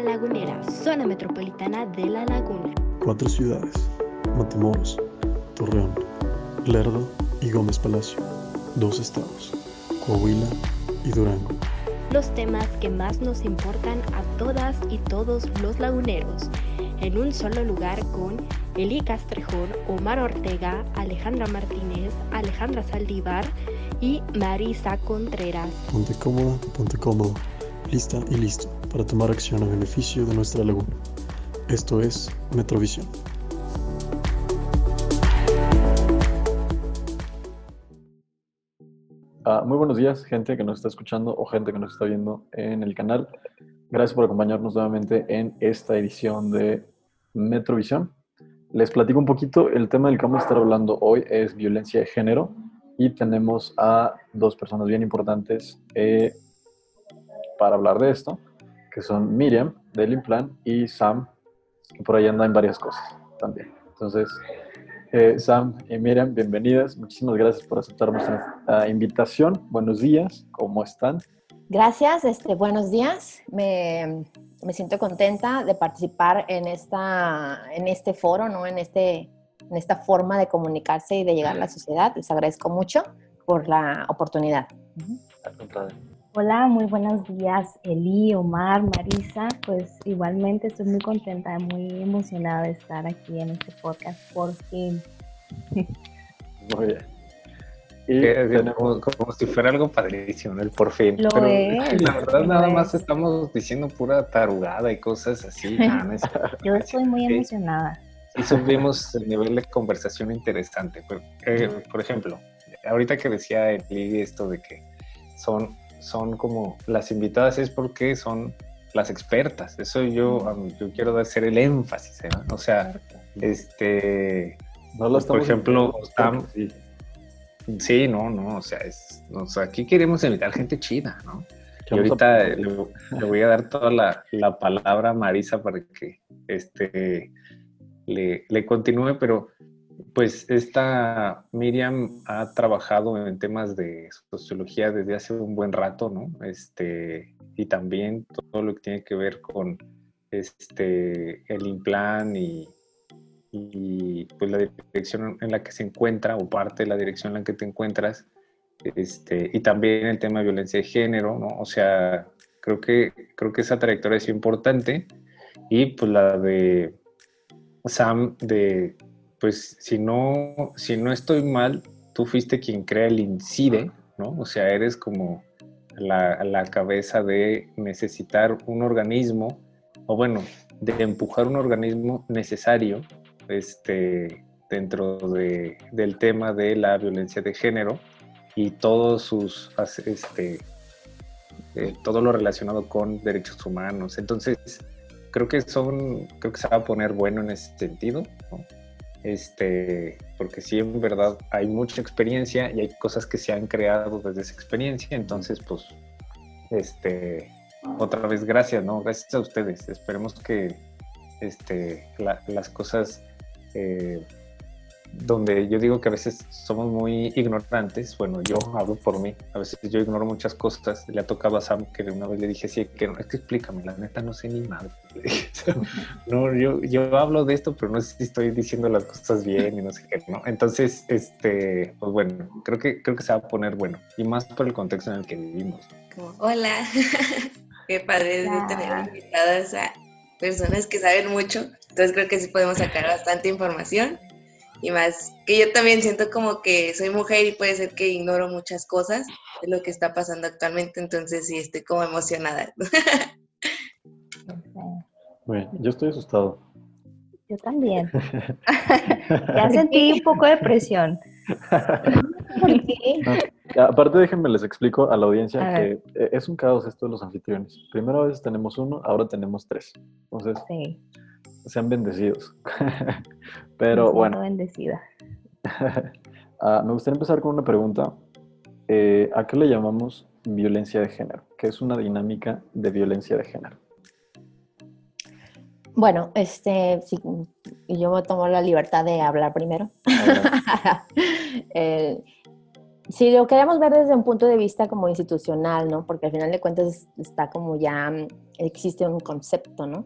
La Lagunera, zona metropolitana de La Laguna. Cuatro ciudades, Matamoros, Torreón, Lerdo y Gómez Palacio. Dos estados, Coahuila y Durango. Los temas que más nos importan a todas y todos los laguneros, en un solo lugar con Eli Castrejón, Omar Ortega, Alejandra Martínez, Alejandra Saldívar y Marisa Contreras. Ponte cómoda, ponte cómodo, lista y listo para tomar acción a beneficio de nuestra laguna. Esto es Metrovisión. Ah, muy buenos días, gente que nos está escuchando o gente que nos está viendo en el canal. Gracias por acompañarnos nuevamente en esta edición de Metrovisión. Les platico un poquito, el tema del que vamos a estar hablando hoy es violencia de género y tenemos a dos personas bien importantes eh, para hablar de esto, que son Miriam del Implan y Sam, que por ahí anda en varias cosas también. Entonces, eh, Sam y Miriam, bienvenidas. Muchísimas gracias por aceptar nuestra invitación. Buenos días, ¿cómo están? Gracias, este, buenos días. Me, me, siento contenta de participar en, esta, en este foro, ¿no? en, este, en esta forma de comunicarse y de llegar a la sociedad. Les agradezco mucho por la oportunidad. Hola, muy buenos días, Eli, Omar, Marisa. Pues igualmente estoy muy contenta, muy emocionada de estar aquí en este podcast por fin. Muy bien. Y como, como, si fuera algo padrísimo, el por fin. Lo Pero es, la verdad, nada es. más estamos diciendo pura tarugada y cosas así. No, Yo estoy muy emocionada. Sí, subimos el nivel de conversación interesante. Por, eh, por ejemplo, ahorita que decía Eli esto de que son, son como las invitadas es porque son las expertas. Eso yo, mí- yo quiero hacer el énfasis, ¿eh? O sea, este, No lo Pues, por ejemplo, Sam- sí. sí, no, no, o sea, es, o sea, aquí queremos invitar gente chida, ¿no? Y ahorita le voy a dar toda la, la palabra a Marisa para que este, le, le continúe, pero pues esta Miriam ha trabajado en temas de sociología desde hace un buen rato, ¿no? Este, y también todo lo que tiene que ver con este, el implan y, pues la dirección en la que se encuentra o parte de la dirección en la que te encuentras este, y también el tema de violencia de género, ¿no? O sea, creo que, creo que esa trayectoria es importante y pues la de Sam de, pues si no, si no estoy mal, tú fuiste quien crea el INCIDE, ¿no? O sea, eres como la, la cabeza de necesitar un organismo, o bueno, de empujar un organismo necesario este, dentro de, del tema de la violencia de género y todos sus, este, eh, todo lo relacionado con derechos humanos. Entonces, creo que son, creo que se va a poner bueno en ese sentido, ¿no? Este, porque sí, en verdad, hay mucha experiencia y hay cosas que se han creado desde esa experiencia, entonces, pues, este, otra vez, gracias, ¿no? Gracias a ustedes. Esperemos que este, la- las cosas eh, donde yo digo que a veces somos muy ignorantes, bueno, yo hablo por mí, a veces yo ignoro muchas cosas, le ha tocado a Sam que una vez le dije, sí, que no, es que explícame, la neta no sé ni madre. Le dije, no, yo, yo hablo de esto, pero no sé si estoy diciendo las cosas bien y no sé qué, ¿no? Entonces, este, pues bueno, creo que, creo que se va a poner bueno, y más por el contexto en el que vivimos. como, hola, qué padre de tener invitadas a personas que saben mucho, entonces creo que sí podemos sacar bastante información y más que yo también siento como que soy mujer y puede ser que ignoro muchas cosas de lo que está pasando actualmente, entonces sí estoy como emocionada. Muy bien, Yo estoy asustado. Yo también. ya sentí un poco de presión. ¿Por qué? No, aparte, déjenme les explico a la audiencia A que eh, es un caos esto de los anfitriones. Primero a veces tenemos uno, ahora tenemos tres. Entonces, Sí. Sean bendecidos. Pero bueno, bendecida. ah, me gustaría empezar con una pregunta. Eh, ¿A qué le llamamos violencia de género? ¿Qué es una dinámica de violencia de género? Bueno, este, sí, yo me tomo la libertad de hablar primero. Si lo queremos ver desde un punto de vista como institucional, ¿no? Porque al final de cuentas está como ya mm, existe un concepto, ¿no?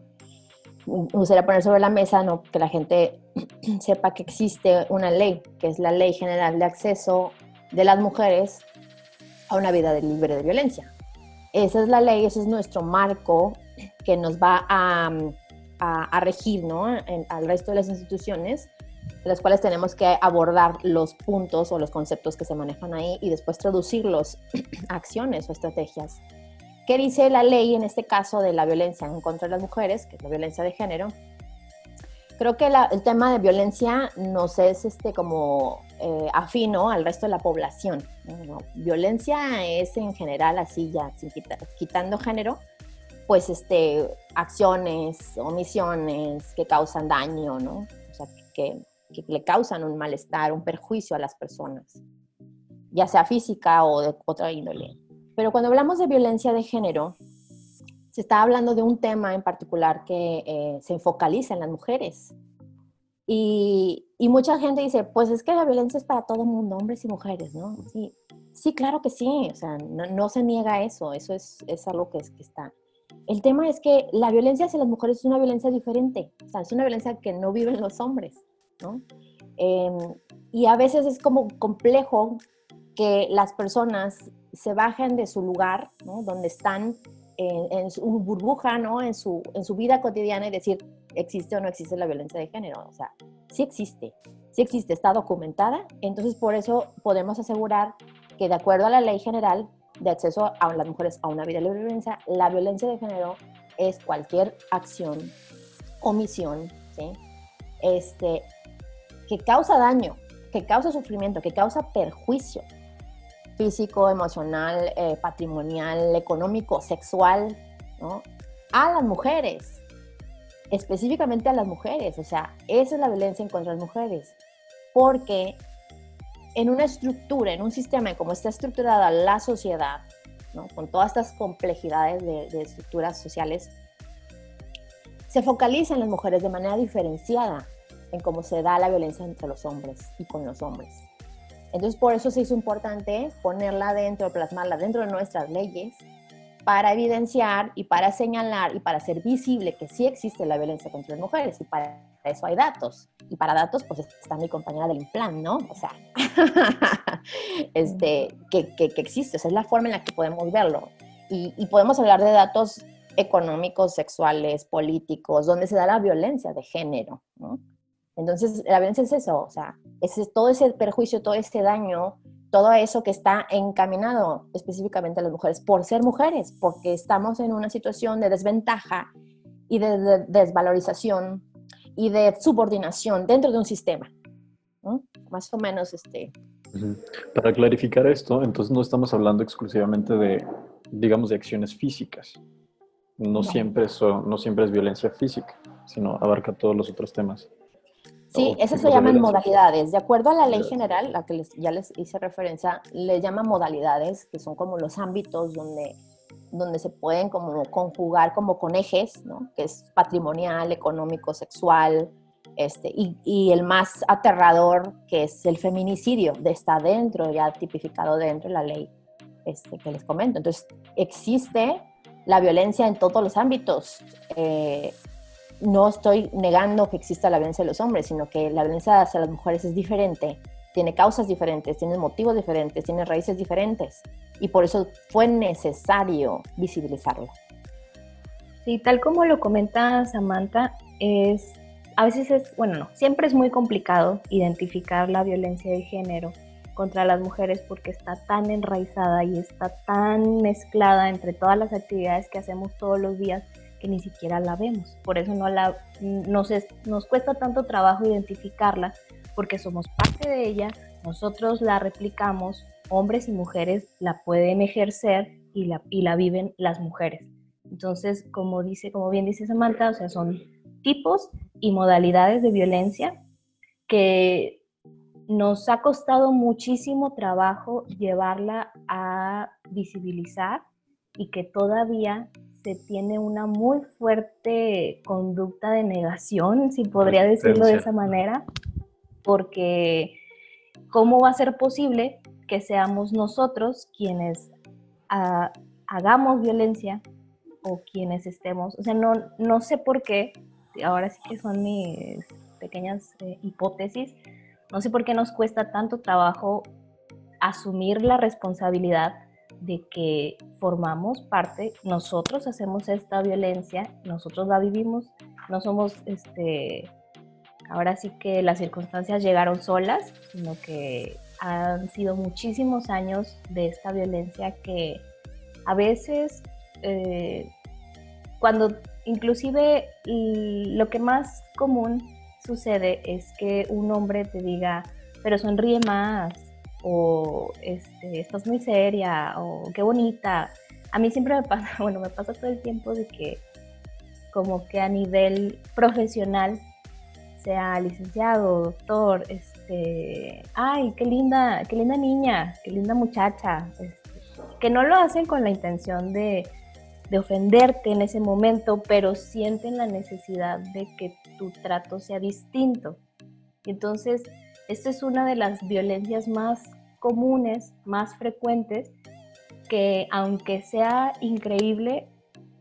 Me gustaría poner sobre la mesa, ¿no? Que la gente sepa que existe una ley, que es la Ley General de Acceso de las Mujeres a una vida libre de violencia. Esa es la ley, ese es nuestro marco que nos va a, a, regir, ¿no? al resto de las instituciones las cuales tenemos que abordar los puntos o los conceptos que se manejan ahí y después traducirlos a acciones o estrategias. ¿Qué dice la ley en este caso de la violencia en contra de las mujeres, que es la violencia de género? Creo que el tema de violencia nos es este, como eh, afino al resto de la población. Violencia es en general así ya, quitando género, pues este, acciones, omisiones que causan daño, ¿no? O sea, que le causan un malestar, un perjuicio a las personas, ya sea física o de otra índole. Pero cuando hablamos de violencia de género, se está hablando de un tema en particular que eh, se focaliza en las mujeres. Y, y, mucha gente dice, pues es que la violencia es para todo el mundo, hombres y mujeres, ¿no? Sí, sí claro que sí, o sea, no, no se niega eso, eso es, es algo que, es, que está. El tema es que la violencia hacia las mujeres es una violencia diferente, o sea, es una violencia que no viven los hombres. Em, y a veces es como complejo que las personas se bajen de su lugar, Donde están en, su burbuja, ¿no? En su, en su vida cotidiana y decir, ¿existe o no existe la violencia de género? O sea, sí existe, sí existe, está documentada, entonces por eso podemos asegurar que de acuerdo a la ley general de acceso a las mujeres a una vida libre de violencia, la violencia de género es cualquier acción, omisión, ¿sí? este, que causa daño, que causa sufrimiento, que causa perjuicio físico, emocional, eh, patrimonial, económico, sexual. A las mujeres, específicamente a las mujeres, o sea, esa es la violencia en contra de las mujeres, porque en una estructura, en un sistema como está estructurada la sociedad, con todas estas complejidades de, de estructuras sociales, se focaliza en las mujeres de manera diferenciada en cómo se da la violencia entre los hombres y con los hombres. Entonces, por eso se hizo importante ponerla dentro, plasmarla dentro de nuestras leyes para evidenciar y para señalar y para hacer visible que sí existe la violencia contra las mujeres y para eso hay datos. Y para datos, pues está mi compañera del plan, ¿no? O sea, este, que, que, existe, esa es la forma en la que podemos verlo. Y, y podemos hablar de datos económicos, sexuales, políticos, donde se da la violencia de género, ¿no? Entonces, la violencia es eso, o sea, es todo ese perjuicio, todo ese daño, todo eso que está encaminado específicamente a las mujeres por ser mujeres, porque estamos en una situación de desventaja y de, desvalorización y de subordinación dentro de un sistema. Más o menos este. Para clarificar esto, entonces no estamos hablando exclusivamente de, digamos, de acciones físicas. No, Siempre, no siempre es violencia física, sino abarca todos los otros temas. Sí, esas se llaman modalidades. De acuerdo a la ley general, la que ya les hice referencia, le llaman modalidades, que son como los ámbitos donde, donde se pueden como conjugar como con ejes, ¿no? que es patrimonial, económico, sexual, este, y, y, el más aterrador, que es el feminicidio, de está dentro, ya tipificado dentro de la ley este, que les comento. Entonces, existe la violencia en todos los ámbitos. Eh, no estoy negando que exista la violencia de los hombres, sino que la violencia hacia las mujeres es diferente, tiene causas diferentes, tiene motivos diferentes, tiene raíces diferentes y por eso fue necesario visibilizarlo. Sí, tal como lo comenta Samantha, es a veces es, bueno, no, siempre es muy complicado identificar la violencia de género contra las mujeres porque está tan enraizada y está tan mezclada entre todas las actividades que hacemos todos los días ni siquiera la vemos. Por eso no la, nos, nos cuesta tanto trabajo identificarla, porque somos parte de ella, nosotros la replicamos, hombres y mujeres la pueden ejercer y la, y la viven las mujeres. Entonces, como, dice, como bien dice Samantha, o sea, son tipos y modalidades de violencia que nos ha costado muchísimo trabajo llevarla a visibilizar y que todavía se tiene una muy fuerte conducta de negación, si podría decirlo de esa manera, porque ¿cómo va a ser posible que seamos nosotros quienes ah, hagamos violencia o quienes estemos, o sea, no, no sé por qué, ahora sí que son mis pequeñas eh, hipótesis, no sé por qué nos cuesta tanto trabajo asumir la responsabilidad de que formamos parte, nosotros hacemos esta violencia, nosotros la vivimos, no somos, este, ahora sí que las circunstancias llegaron solas, sino que han sido muchísimos años de esta violencia que a veces, eh, cuando inclusive lo que más común sucede es que un hombre te diga, pero sonríe más, o este, estás muy seria, o qué bonita. A mí siempre me pasa, bueno, me pasa todo el tiempo de que como que a nivel profesional, sea licenciado, doctor, este, ay, qué linda, qué linda niña, qué linda muchacha, este, que no lo hacen con la intención de, de ofenderte en ese momento, pero sienten la necesidad de que tu trato sea distinto. Entonces, esta es una de las violencias más comunes, más frecuentes, que aunque sea increíble,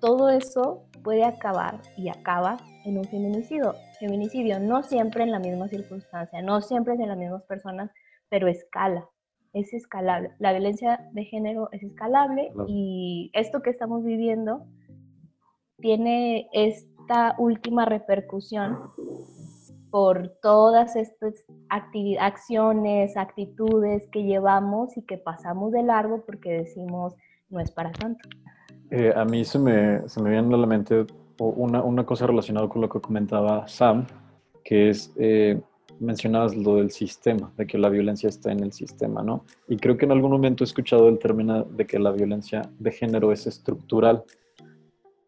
todo eso puede acabar y acaba en un feminicidio. Feminicidio no siempre en la misma circunstancia, no siempre es en las mismas personas, pero escala, es escalable. La violencia de género es escalable y esto que estamos viviendo tiene esta última repercusión por todas estas acciones, actitudes que llevamos y que pasamos de largo porque decimos no es para tanto. Eh, a mí se me, se me viene a la mente una, una, cosa relacionada con lo que comentaba Sam, que es, eh, mencionabas lo del sistema, de que la violencia está en el sistema, ¿no? Y creo que en algún momento he escuchado el término de que la violencia de género es estructural.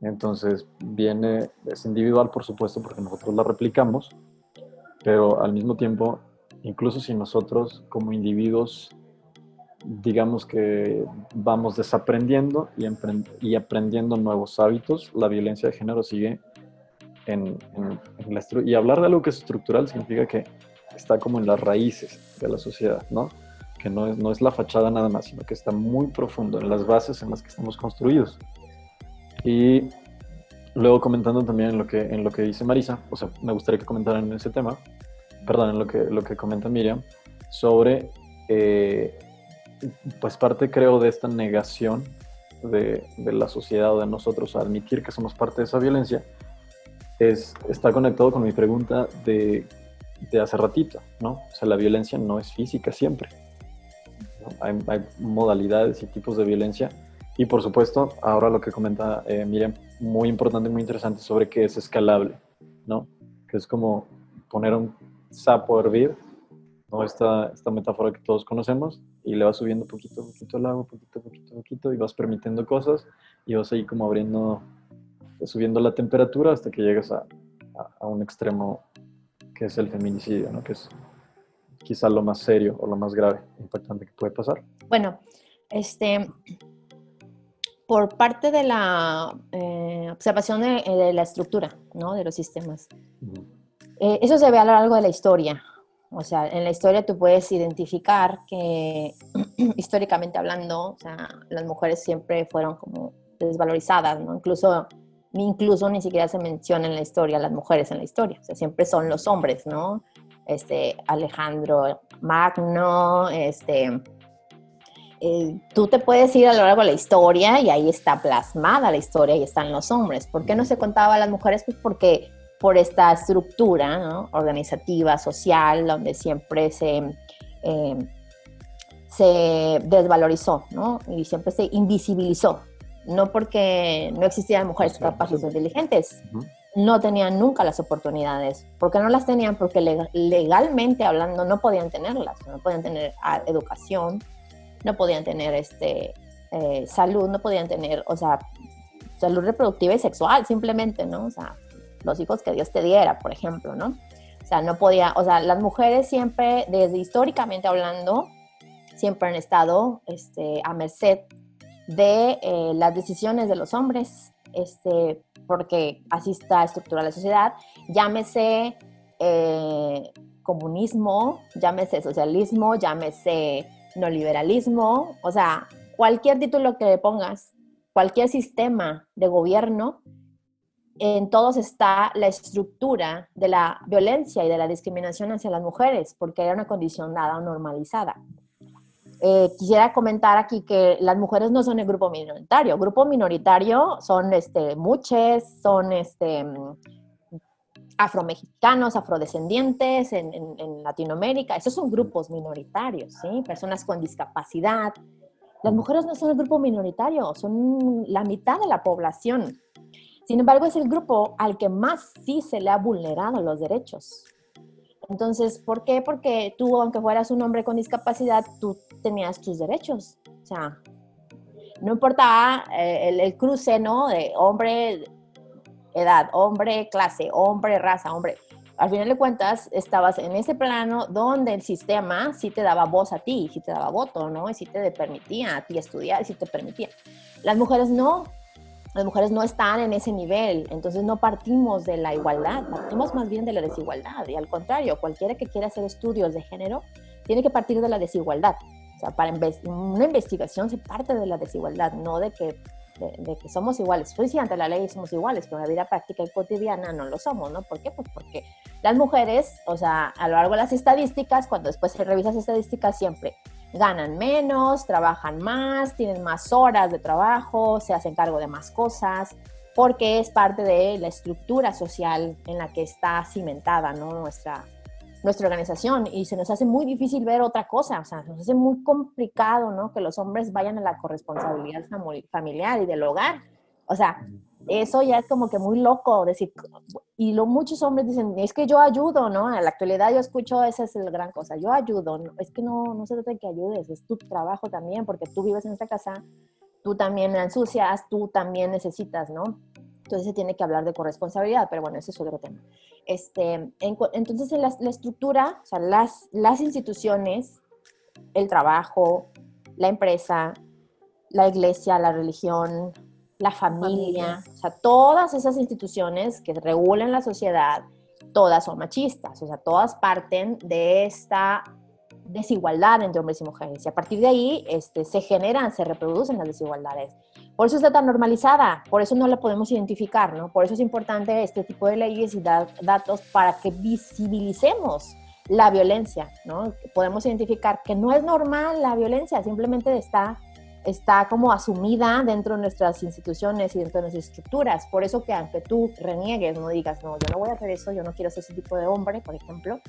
Entonces, viene, es individual, por supuesto, porque nosotros la replicamos, pero al mismo tiempo, incluso si nosotros como individuos, digamos que vamos desaprendiendo y, y aprendiendo nuevos hábitos, la violencia de género sigue en, en, la y hablar de algo que es estructural significa que está como en las raíces de la sociedad, ¿no? Que no es, no es la fachada nada más, sino que está muy profundo en las bases en las que estamos construidos. Y luego comentando también en lo que, en lo que dice Marisa, o sea, me gustaría que comentaran en ese tema, perdón, lo que, lo que comenta Miriam, sobre, eh, pues parte creo de esta negación de, de, la sociedad o de nosotros a admitir que somos parte de esa violencia, es, está conectado con mi pregunta de, de hace ratito, ¿no? O sea, la violencia no es física siempre. Hay, hay, modalidades y tipos de violencia. Y por supuesto, ahora lo que comenta eh, Miriam, muy importante, muy interesante sobre que es escalable, ¿no? Que es como poner un sapo a hervir, ¿no? Esta, esta metáfora que todos conocemos, y le vas subiendo poquito a poquito el agua, poquito a poquito a poquito, y vas permitiendo cosas, y vas ahí como abriendo, subiendo la temperatura hasta que llegas a, a, un extremo que es el feminicidio, ¿no? Que es quizá lo más serio o lo más grave, impactante que puede pasar. Bueno, este, por parte de la eh, observación de, de, la estructura, ¿no? De los sistemas. Uh -huh. Eh, eso se ve a lo largo de la historia. O sea, en la historia tú puedes identificar que históricamente hablando, o sea, las mujeres siempre fueron como desvalorizadas, ¿no? Incluso, incluso ni siquiera se menciona en la historia las mujeres en la historia, o sea, siempre son los hombres, ¿no? Este, Alejandro Magno, este, eh, tú te puedes ir a lo largo de la historia y ahí está plasmada la historia y están los hombres. ¿Por qué no se contaba a las mujeres? Pues porque por esta estructura ¿no? organizativa, social, donde siempre se, eh, se desvalorizó ¿no? y siempre se invisibilizó. No porque no existían mujeres capaces o inteligentes, uh -huh. no tenían nunca las oportunidades. ¿Por qué no las tenían? Porque legalmente hablando no podían tenerlas, no podían tener ah, educación, no podían tener este, eh, salud, no podían tener, o sea, salud reproductiva y sexual simplemente, ¿no? O sea, los hijos que Dios te diera, por ejemplo, ¿no? O sea, no podía, o sea, las mujeres siempre, desde históricamente hablando, siempre han estado este, a merced de eh, las decisiones de los hombres, este, porque así está estructurada la sociedad, llámese eh, comunismo, llámese socialismo, llámese neoliberalismo, o sea, cualquier título que le pongas, cualquier sistema de gobierno, en todos está la estructura de la violencia y de la discriminación hacia las mujeres, porque era una condición dada o normalizada. Eh, quisiera comentar aquí que las mujeres no son el grupo minoritario. Grupo minoritario son este, son este, afromexicanos, afrodescendientes en, en, Latinoamérica. Esos son grupos minoritarios, ¿sí? Personas con discapacidad. Las mujeres no son el grupo minoritario, son la mitad de la población. Sin embargo, es el grupo al que más sí se le ha vulnerado los derechos. Entonces, ¿por qué? Porque tú, aunque fueras un hombre con discapacidad, tú tenías tus derechos. O sea, no importaba eh, el, cruce, ¿no? De hombre, edad, hombre, clase, hombre, raza, hombre. Al final de cuentas, estabas en ese plano donde el sistema sí te daba voz a ti, sí te daba voto, ¿no? Y sí te permitía a ti estudiar, sí te permitía. Las mujeres no, las mujeres no están en ese nivel, entonces no partimos de la igualdad, partimos más bien de la desigualdad. Y al contrario, cualquiera que quiera hacer estudios de género tiene que partir de la desigualdad. O sea, para una investigación se parte de la desigualdad, no de que, de, que somos iguales. Pues sí, ante la ley somos iguales, pero en la vida práctica y cotidiana no lo somos, ¿no? ¿Por qué? Pues porque las mujeres, o sea, a lo largo de las estadísticas, cuando después se revisas estadísticas, siempre ganan menos, trabajan más, tienen más horas de trabajo, se hacen cargo de más cosas, porque es parte de la estructura social en la que está cimentada nuestra, nuestra organización y se nos hace muy difícil ver otra cosa, o sea, nos hace muy complicado ¿no? que los hombres vayan a la corresponsabilidad familiar y del hogar. O sea, eso ya es como que muy loco decir, y lo, muchos hombres dicen, es que yo ayudo, ¿no? En la actualidad yo escucho, esa es la gran cosa, yo ayudo, es que no, no se trata de que ayudes, es tu trabajo también, porque tú vives en esta casa, tú también la ensucias, tú también necesitas, ¿no? Entonces se tiene que hablar de corresponsabilidad, pero bueno, ese es otro tema. Este, entonces, en la, la, estructura, o sea, las, las instituciones, el trabajo, la empresa, la iglesia, la religión, la familia, o sea, todas esas instituciones que regulan la sociedad, todas son machistas, o sea, todas parten de esta desigualdad entre hombres y mujeres. Y a partir de ahí este, se generan, se reproducen las desigualdades. Por eso está tan normalizada, por eso no la podemos identificar, ¿no? Por eso es importante este tipo de leyes y datos para que visibilicemos la violencia, ¿no? Podemos identificar que no es normal la violencia, simplemente está está como asumida dentro de nuestras instituciones y dentro de nuestras estructuras. Por eso que aunque tú reniegues, no digas, no, yo no voy a hacer eso, yo no quiero ser ese tipo de hombre, por ejemplo,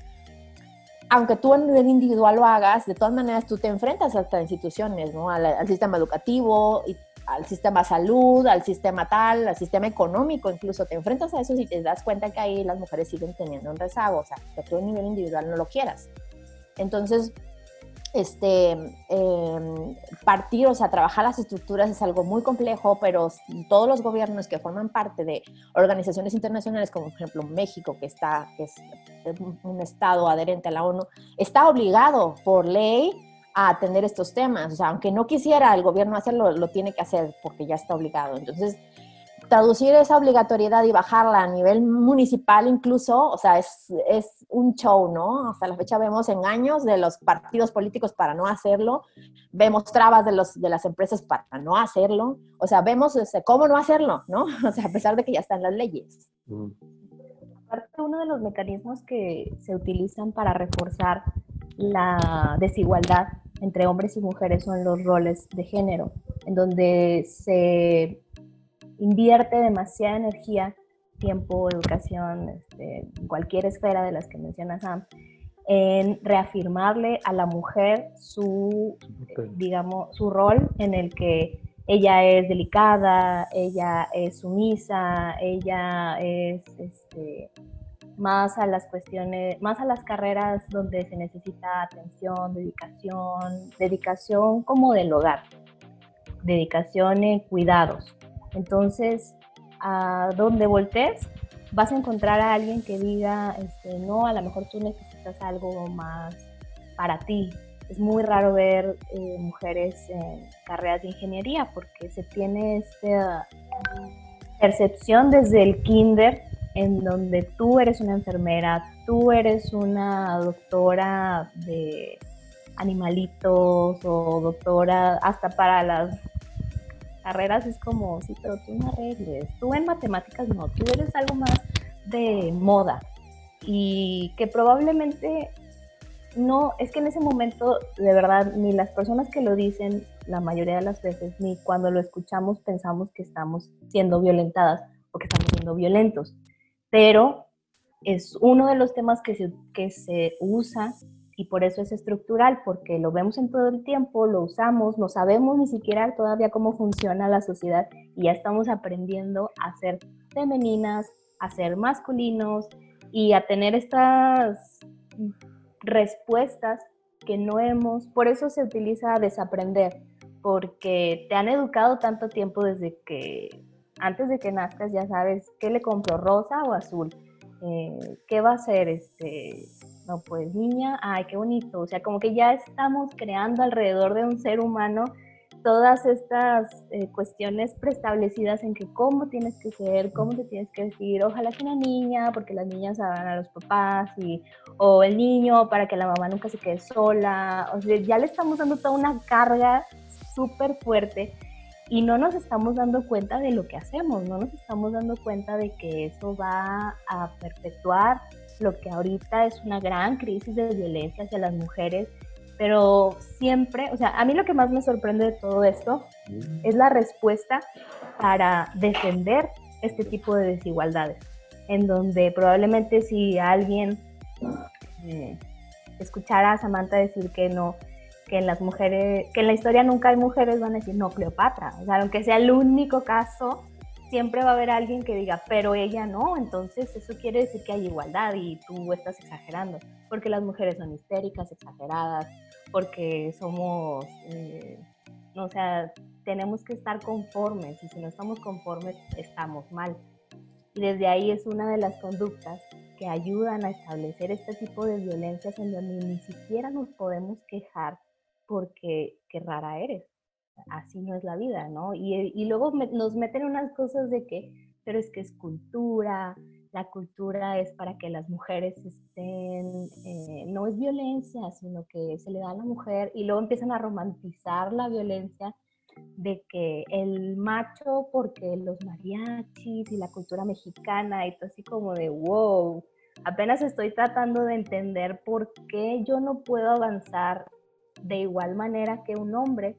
aunque tú a nivel individual lo hagas, de todas maneras tú te enfrentas a estas instituciones, ¿no? Al, sistema educativo, al sistema salud, al sistema tal, al sistema económico, incluso te enfrentas a eso y te das cuenta que ahí las mujeres siguen teniendo un rezago, o sea, que tú a nivel individual no lo quieras. Entonces, este, em, partir, o sea, trabajar las estructuras es algo muy complejo, pero todos los gobiernos que forman parte de organizaciones internacionales, como por ejemplo México, que, está, que es un estado adherente a la ONU, está obligado por ley a atender estos temas. O sea, aunque no quisiera el gobierno hacerlo, lo tiene que hacer porque ya está obligado. Entonces, traducir esa obligatoriedad y bajarla a nivel municipal incluso, o sea, es, es, un show, ¿no? Hasta la fecha vemos engaños de los partidos políticos para no hacerlo, vemos trabas de, los, de las empresas para no hacerlo, o sea, vemos este, cómo no hacerlo, ¿no? O sea, a pesar de que ya están las leyes. Mm. Aparte, uno de los mecanismos que se utilizan para reforzar la desigualdad entre hombres y mujeres son los roles de género, en donde se invierte demasiada energía, tiempo, educación, este, cualquier esfera de las que menciona Sam, en reafirmarle a la mujer su, digamos, su rol en el que ella es delicada, ella es sumisa, ella es este, más a las cuestiones, más a las carreras donde se necesita atención, dedicación, dedicación como del hogar, dedicación en cuidados. Entonces, a donde voltees, vas a encontrar a alguien que diga, este, no, a lo mejor tú necesitas algo más para ti. Es muy raro ver eh, mujeres en carreras de ingeniería porque se tiene esta percepción desde el kinder en donde tú eres una enfermera, tú eres una doctora de animalitos o doctora, hasta para las carreras es como, sí, pero tú no arregles, tú en matemáticas no, tú eres algo más de moda y que probablemente no, es que en ese momento, de verdad, ni las personas que lo dicen la mayoría de las veces, ni cuando lo escuchamos pensamos que estamos siendo violentadas o que estamos siendo violentos. Pero es uno de los temas que se, que se usa y por eso es estructural, porque lo vemos en todo el tiempo, lo usamos, no sabemos ni siquiera todavía cómo funciona la sociedad y ya estamos aprendiendo a ser femeninas, a ser masculinos y a tener estas respuestas que no hemos, por eso se utiliza desaprender, porque te han educado tanto tiempo desde que antes de que nazcas ya sabes qué le compro, rosa o azul, eh, qué va a ser, este, no pues niña, ay qué bonito, o sea como que ya estamos creando alrededor de un ser humano todas estas eh, cuestiones preestablecidas en que cómo tienes que ser, cómo te tienes que decir, ojalá que una niña, porque las niñas saben a los papás, y, o el niño para que la mamá nunca se quede sola, o sea, ya le estamos dando toda una carga súper fuerte y no nos estamos dando cuenta de lo que hacemos, no nos estamos dando cuenta de que eso va a perpetuar lo que ahorita es una gran crisis de violencia hacia las mujeres pero siempre, o sea, a mí lo que más me sorprende de todo esto es la respuesta para defender este tipo de desigualdades, en donde probablemente si alguien eh, escuchara a Samantha decir que no, que en las mujeres, que en la historia nunca hay mujeres, van a decir no, Cleopatra, o sea, aunque sea el único caso, siempre va a haber alguien que diga, pero ella no, entonces eso quiere decir que hay igualdad y tú estás exagerando, porque las mujeres son histéricas, exageradas, porque somos, eh, o tenemos que estar conformes y si no estamos conformes estamos mal. Y desde ahí es una de las conductas que ayudan a establecer este tipo de violencias en donde ni siquiera nos podemos quejar porque qué rara eres. Así no es la vida, ¿no? Y, luego nos meten unas cosas de que, pero es que es cultura, la cultura es para que las mujeres estén, eh, no es violencia, sino que se le da a la mujer y luego empiezan a romantizar la violencia de que el macho, porque los mariachis y la cultura mexicana y todo así como de wow, apenas estoy tratando de entender por qué yo no puedo avanzar de igual manera que un hombre,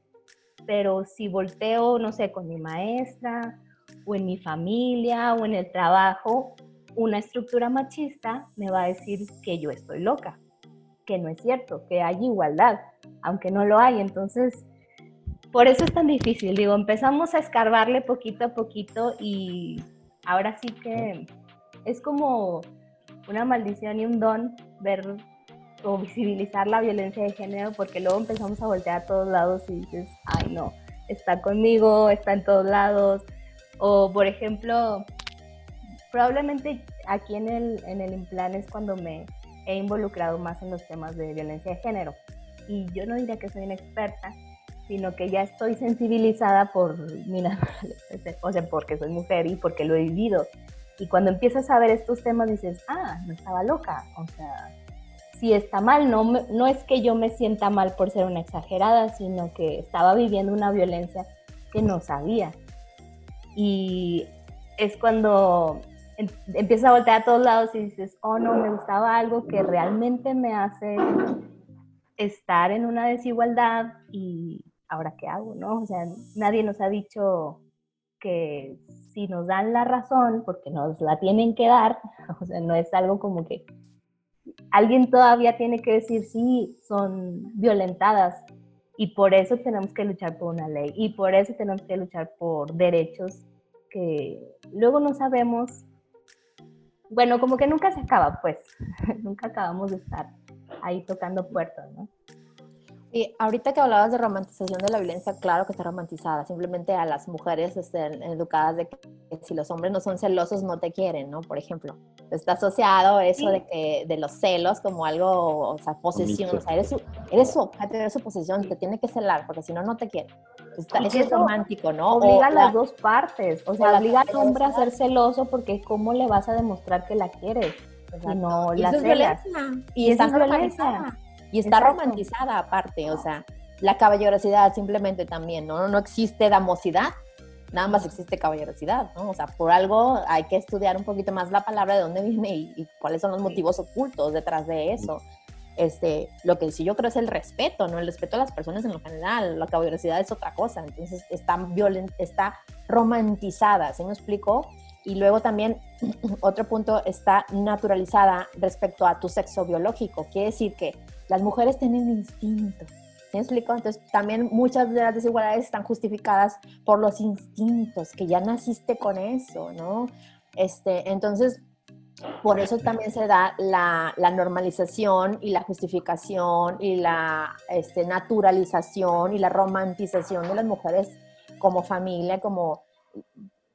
pero si volteo, no sé, con mi maestra o en mi familia o en el trabajo, una estructura machista me va a decir que yo estoy loca, que no es cierto, que hay igualdad, aunque no lo hay. Entonces, por eso es tan difícil. Digo, empezamos a escarbarle poquito a poquito y ahora sí que es como una maldición y un don ver o visibilizar la violencia de género porque luego empezamos a voltear a todos lados y dices, ay no, está conmigo, está en todos lados. O por ejemplo, probablemente aquí en el, en el Implan es cuando me he involucrado más en los temas de violencia de género. Y yo no diría que soy una experta, sino que ya estoy sensibilizada por mi o sea, porque soy mujer y porque lo he vivido. Y cuando empiezas a ver estos temas dices, ah, no estaba loca. O sea, si está mal, no, no es que yo me sienta mal por ser una exagerada, sino que estaba viviendo una violencia que no sabía. Y es cuando empiezas a voltear a todos lados y dices, oh no, me gustaba algo que realmente me hace estar en una desigualdad y ahora qué hago, ¿no? O sea, nadie nos ha dicho que si nos dan la razón, porque nos la tienen que dar, o sea, no es algo como que alguien todavía tiene que decir, sí, son violentadas y por eso tenemos que luchar por una ley y por eso tenemos que luchar por derechos que luego no sabemos. Bueno, como que nunca se acaba, pues, nunca acabamos de estar ahí tocando puertas, ¿no? Y ahorita que hablabas de romantización de la violencia, claro que está romantizada. Simplemente a las mujeres estén educadas de que si los hombres no son celosos, no te quieren, ¿no? Por ejemplo, está asociado eso de que de los celos como algo, o sea, posesión. O sea, eres su, eres su objeto, eres su posesión, te tiene que celar, porque si no, no te quiere. Está, eso es romántico, ¿no? Obliga a las dos partes. O sea, obliga al hombre a ser celoso porque ¿cómo le vas a demostrar que la quieres? Y no la celas. Y, eso es violencia. Y está Exacto. romantizada aparte, o sea, la caballerosidad simplemente también, ¿no? No existe damosidad, nada más existe caballerosidad, ¿no? O sea, por algo hay que estudiar un poquito más la palabra, de dónde viene y, y cuáles son los motivos ocultos detrás de eso. Este, lo que sí yo creo es el respeto, ¿no? El respeto a las personas en lo general, la caballerosidad es otra cosa, entonces está, violen- está romantizada, ¿sí me explico? Y luego también otro punto está naturalizada respecto a tu sexo biológico, quiere decir que las mujeres tienen instinto. ¿Sí me explico? Entonces, también muchas de las desigualdades están justificadas por los instintos, que ya naciste con eso, ¿no? Este, entonces, por eso también se da la, la normalización y la justificación y la este, naturalización y la romantización de las mujeres como familia, como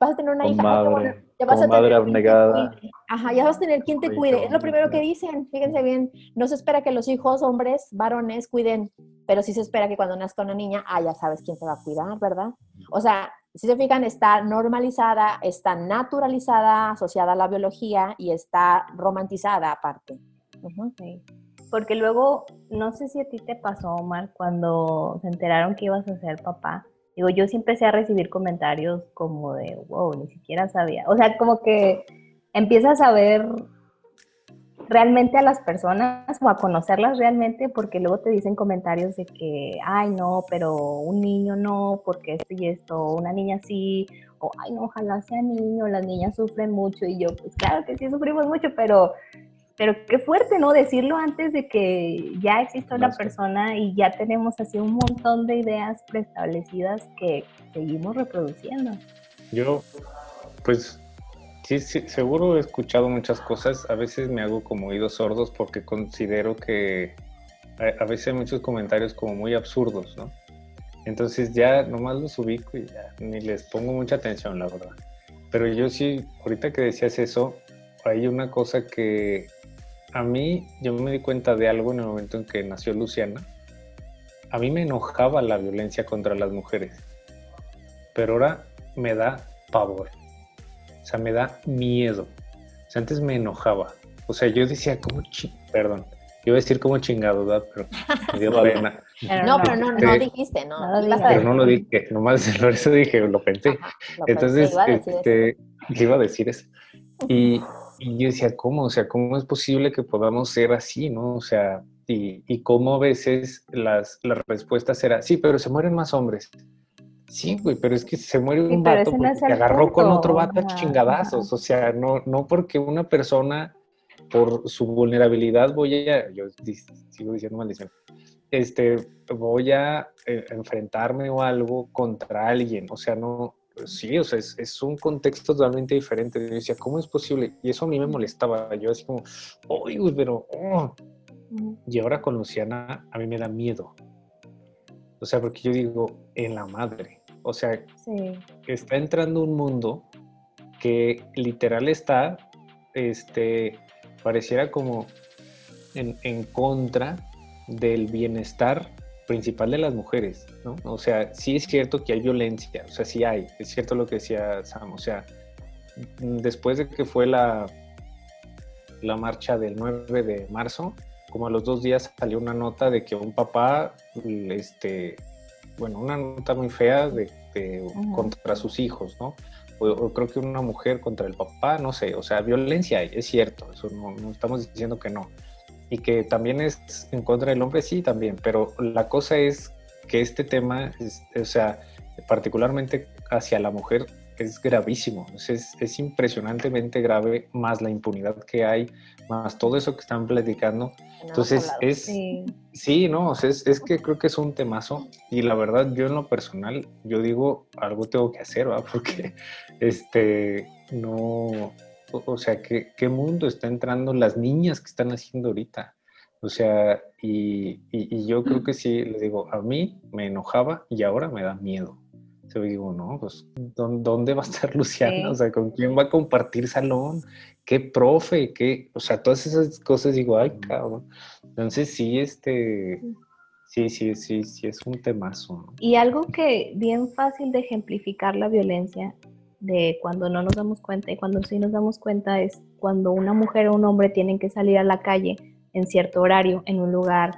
vas a tener una hija, ah, madre, bueno, ya vas a tener abnegada. Ajá, ya vas a tener quien te Oye, cuide. Es lo primero que dicen. Fíjense bien, no se espera que los hijos hombres, varones, cuiden, pero sí se espera que cuando nazca una niña, ah, ya sabes quién te va a cuidar, ¿verdad? O sea, si se fijan, está normalizada, está naturalizada, asociada a la biología y está romantizada aparte. Sí. Porque luego, no sé si a ti te pasó, Omar, cuando se enteraron que ibas a ser papá. Digo, yo sí empecé a recibir comentarios como de, wow, ni siquiera sabía. O sea, como que empiezas a ver realmente a las personas o a conocerlas realmente porque luego te dicen comentarios de que, ay, no, pero un niño no, porque esto y esto, una niña sí, o ay, no, ojalá sea niño, las niñas sufren mucho y yo, pues claro que sí sufrimos mucho, pero pero qué fuerte, ¿no? Decirlo antes de que ya exista una persona y ya tenemos así un montón de ideas preestablecidas que seguimos reproduciendo. Yo, pues, sí, sí, seguro he escuchado muchas cosas. A veces me hago como oídos sordos porque considero que a, a veces hay muchos comentarios como muy absurdos, ¿no? Entonces ya nomás los ubico y ya ni les pongo mucha atención, la verdad. Pero yo sí, ahorita que decías eso, hay una cosa que a mí, yo me di cuenta de algo en el momento en que nació Luciana. A mí me enojaba la violencia contra las mujeres, pero ahora me da pavor. O sea, me da miedo. O sea, antes me enojaba. O sea, yo decía, ¿cómo chi Perdón. Yo iba a decir como chingado, ¿verdad? Pero me dio pena. Pero No, pero no, no Este, dijiste, ¿no? no lo. Pero no lo dije, nomás por eso dije, lo pensé. Ajá, lo pensé, Entonces, iba a decir eso. este, le iba a decir eso. Y, y yo decía, ¿cómo? O sea, ¿cómo es posible que podamos ser así, no? O sea, y, y cómo a veces las, las respuestas eran, sí, pero se mueren más hombres. Sí, güey, pero es que se muere un vato porque agarró con otro vato a chingadazos. O sea, no, no porque una persona, por su vulnerabilidad, voy a, yo sigo diciendo maldición, este, voy a eh, enfrentarme o algo contra alguien. O sea, no, sí, o sea, es, es un contexto totalmente diferente. Yo decía, ¿cómo es posible? Y eso a mí me molestaba. Yo así como, uy, pero... oh". Y ahora con Luciana a mí me da miedo. O sea, porque yo digo, en la madre. O sea, Sí. está entrando un mundo que literal está, este, pareciera como en, en contra del bienestar principal de las mujeres, ¿no? O sea, sí es cierto que hay violencia, o sea, sí hay, es cierto lo que decía Sam, o sea, mm, después de que fue la, la marcha del 9 de marzo, como a los dos días salió una nota de que un papá, este, bueno, una nota muy fea de, contra sus hijos, ¿no? O, o creo que una mujer contra el papá, no sé, o sea, violencia hay, es cierto, eso no, no estamos diciendo que no. Y que también es en contra del hombre, sí, también, pero la cosa es que este tema, es, o sea, particularmente hacia la mujer, es gravísimo, es, es, es impresionantemente grave, más la impunidad que hay, más todo eso que están platicando. No Entonces, hablado. es, Sí. Sí, no, o sea, es, es que creo que es un temazo y la verdad yo en lo personal, yo digo, algo tengo que hacer, ¿va? Porque, este, no, o, sea, ¿qué, ¿qué mundo está entrando las niñas que están haciendo ahorita? O sea, y, y- y yo creo que sí, les digo, a mí me enojaba y ahora me da miedo. O sea, digo, no, pues, ¿dó- ¿dónde va a estar Luciana? Sí. O sea, ¿con quién va a compartir salón? ¿Qué profe? ¿Qué? O sea, todas esas cosas digo, ay, cabrón. Entonces sí, este, sí, sí, sí, sí es un temazo. ¿no? Y algo que bien fácil de ejemplificar la violencia de cuando no nos damos cuenta y cuando sí nos damos cuenta es cuando una mujer o un hombre tienen que salir a la calle en cierto horario, en un lugar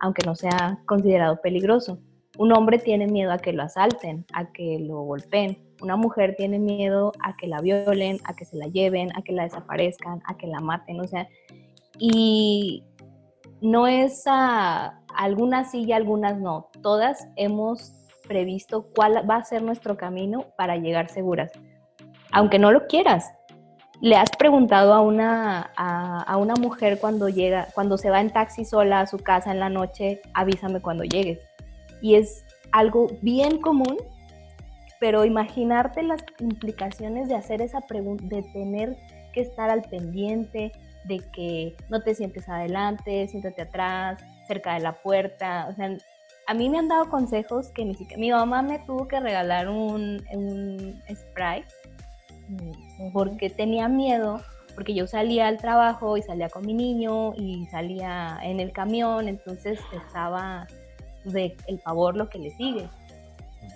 aunque no sea considerado peligroso. Un hombre tiene miedo a que lo asalten, a que lo golpeen. Una mujer tiene miedo a que la violen, a que se la lleven, a que la desaparezcan, a que la maten. O sea, y no es a algunas sí y algunas no. Todas hemos previsto cuál va a ser nuestro camino para llegar seguras. Aunque no lo quieras, le has preguntado a una, a, una mujer cuando llega, cuando se va en taxi sola a su casa en la noche, avísame cuando llegues. Y es algo bien común, pero imaginarte las implicaciones de hacer esa pregunta, de tener que estar al pendiente, de que no te sientes adelante, siéntate atrás, cerca de la puerta. O sea, a mí me han dado consejos que ni siquiera. Mi mamá me tuvo que regalar un, un spray porque tenía miedo, porque yo salía al trabajo y salía con mi niño y salía en el camión, entonces estaba de el pavor lo que le sigue.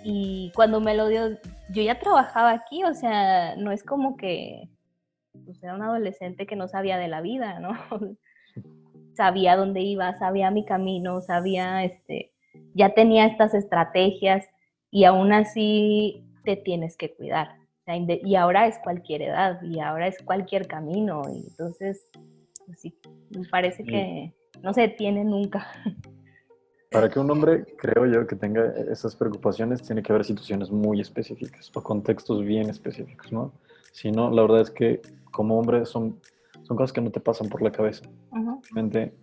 Y cuando me lo dio, yo ya trabajaba aquí, o sea, no es como que pues, era un adolescente que no sabía de la vida, ¿no? sabía dónde iba, sabía mi camino, sabía, este, ya tenía estas estrategias y aún así te tienes que cuidar y ahora es cualquier edad y ahora es cualquier camino. Y entonces, pues sí, me parece que no se detiene nunca. Para que un hombre, creo yo, que tenga esas preocupaciones, tiene que haber situaciones muy específicas o contextos bien específicos, ¿no? Si no, la verdad es que como hombre son, son cosas que no te pasan por la cabeza.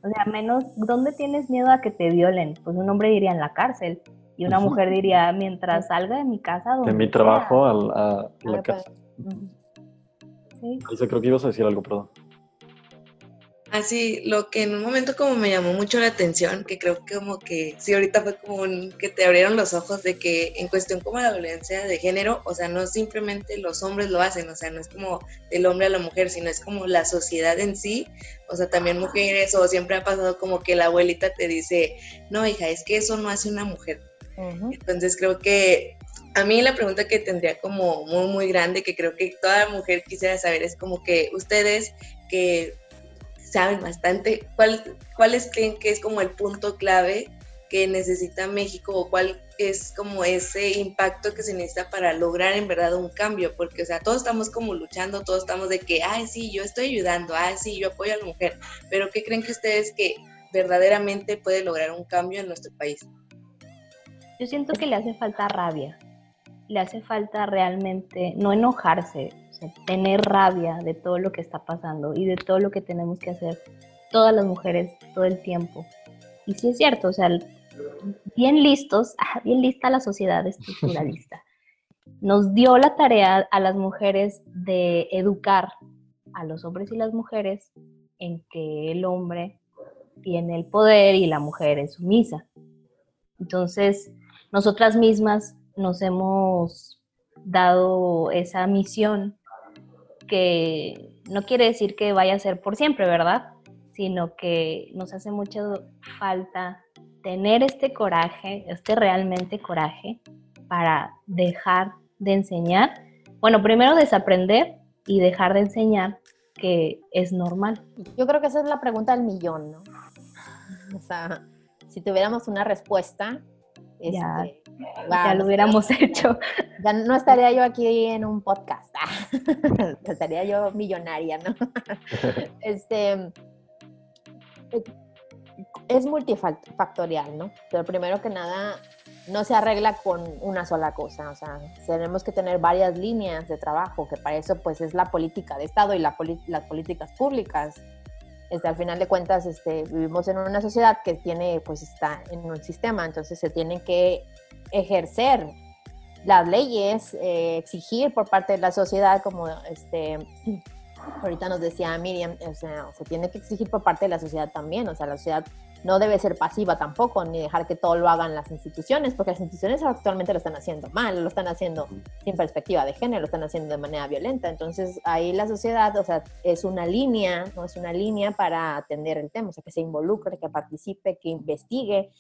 O sea, menos, ¿dónde tienes miedo a que te violen? Pues un hombre diría en la cárcel. Y una mujer diría, mientras salga de mi casa, de mi trabajo a, la casa. Sí. creo que ibas a decir algo, perdón. Así, lo que en un momento como me llamó mucho la atención, que creo que como que sí, ahorita fue como que te abrieron los ojos de que en cuestión como la violencia de género, o sea, no simplemente los hombres lo hacen, o sea, no es como del hombre a la mujer, sino es como la sociedad en sí, o sea, también mujeres, o siempre ha pasado como que la abuelita te dice, no, hija, es que eso no hace una mujer, entonces creo que a mí la pregunta que tendría como muy, muy grande, que creo que toda mujer quisiera saber, es como que ustedes que saben bastante, ¿cuál, ¿cuáles creen que es como el punto clave que necesita México o cuál es como ese impacto que se necesita para lograr en verdad un cambio? Porque, o sea, todos estamos como luchando, todos estamos de que, ay, sí, yo estoy ayudando, ay, sí, yo apoyo a la mujer, pero ¿qué creen que ustedes que verdaderamente puede lograr un cambio en nuestro país? Yo siento que le hace falta rabia, le hace falta realmente no enojarse, tener rabia de todo lo que está pasando y de todo lo que tenemos que hacer todas las mujeres todo el tiempo. Y sí es cierto, o sea, bien listos, bien lista la sociedad estructuralista. Nos dio la tarea a las mujeres de educar a los hombres y las mujeres en que el hombre tiene el poder y la mujer es sumisa. Entonces, nosotras mismas nos hemos dado esa misión que no quiere decir que vaya a ser por siempre, ¿verdad? Sino que nos hace mucha falta tener este coraje, este realmente coraje para dejar de enseñar. Bueno, primero desaprender y dejar de enseñar que es normal. Yo creo que esa es la pregunta del millón, ¿no? O sea, si tuviéramos una respuesta, ya, este, ya lo hubiéramos hecho. Ya no estaría yo aquí en un podcast. estaría yo millonaria, ¿no? este, es multifactorial, ¿no? Pero primero que nada, no se arregla con una sola cosa, o sea, tenemos que tener varias líneas de trabajo, que para eso pues es la política de Estado y la las políticas públicas este, al final de cuentas este, vivimos en una sociedad que tiene, pues está en un sistema, entonces se tienen que ejercer las leyes, eh, exigir por parte de la sociedad, como este, ahorita nos decía Miriam, o sea, se tiene que exigir por parte de la sociedad también, o sea, la sociedad no debe ser pasiva tampoco, ni dejar que todo lo hagan las instituciones, porque las instituciones actualmente lo están haciendo mal, lo están haciendo sin perspectiva de género, lo están haciendo de manera violenta. Entonces, ahí la sociedad, o sea, es una línea, ¿no? Es una línea para atender el tema, o sea, que se involucre, que participe, que investigue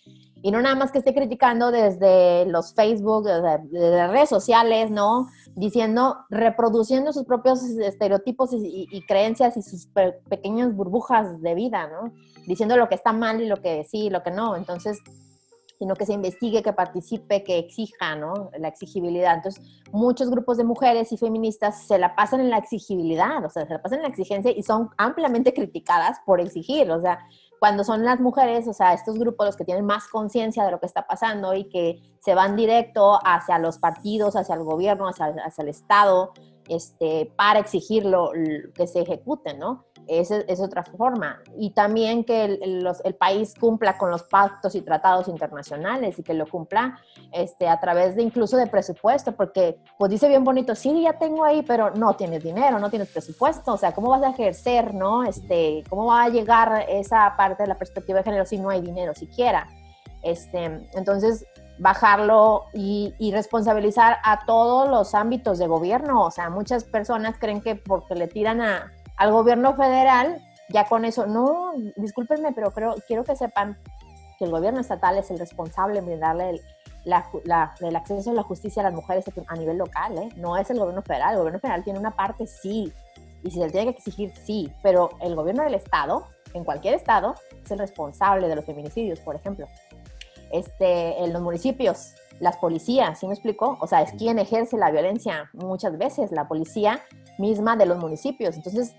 Y no nada más que esté criticando desde los Facebook, desde, las redes sociales, ¿no? Diciendo, reproduciendo sus propios estereotipos y, creencias y sus pequeñas burbujas de vida, ¿no? Diciendo lo que está mal y lo que sí y lo que no. Entonces, sino que se investigue, que participe, que exija, ¿no? La exigibilidad. Entonces, muchos grupos de mujeres y feministas se la pasan en la exigibilidad, o sea, se la pasan en la exigencia y son ampliamente criticadas por exigir, o sea, cuando son las mujeres, o sea, estos grupos los que tienen más conciencia de lo que está pasando y que se van directo hacia los partidos, hacia el gobierno, hacia, hacia el Estado, este, para exigirlo que se ejecute, ¿no? Esa es otra forma. Y también que el, país cumpla con los pactos y tratados internacionales y que lo cumpla este, a través de incluso de presupuesto, porque pues dice bien bonito, sí, ya tengo ahí, pero no tienes dinero, no tienes presupuesto, o sea, ¿cómo vas a ejercer, no? Este, ¿Cómo va a llegar esa parte de la perspectiva de género si no hay dinero siquiera? Este, entonces, bajarlo y, y, responsabilizar a todos los ámbitos de gobierno. O sea, muchas personas creen que porque le tiran a, al gobierno federal, ya con eso, no, discúlpenme, pero creo, quiero que sepan que el gobierno estatal es el responsable de darle el, el acceso a la justicia a las mujeres a nivel local, ¿eh? no es el gobierno federal. El gobierno federal tiene una parte, sí, y si se le tiene que exigir, sí, pero el gobierno del estado, en cualquier estado, es el responsable de los feminicidios, por ejemplo. Este, en los municipios, las policías, ¿sí me explico? O sea, es quien ejerce la violencia muchas veces, la policía misma de los municipios. Entonces,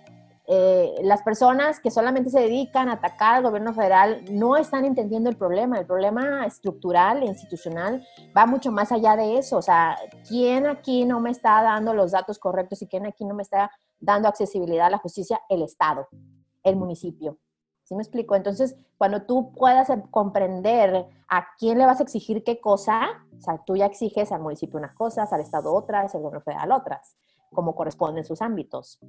eh, las personas que solamente se dedican a atacar al gobierno federal no están entendiendo el problema. El problema estructural e institucional va mucho más allá de eso. O sea, ¿quién aquí no me está dando los datos correctos y quién aquí no me está dando accesibilidad a la justicia? El Estado, el municipio. ¿Sí me explico? Entonces, cuando tú puedas comprender a quién le vas a exigir qué cosa, o sea, tú ya exiges al municipio unas cosas, al Estado otras, al gobierno federal otras, como corresponden sus ámbitos.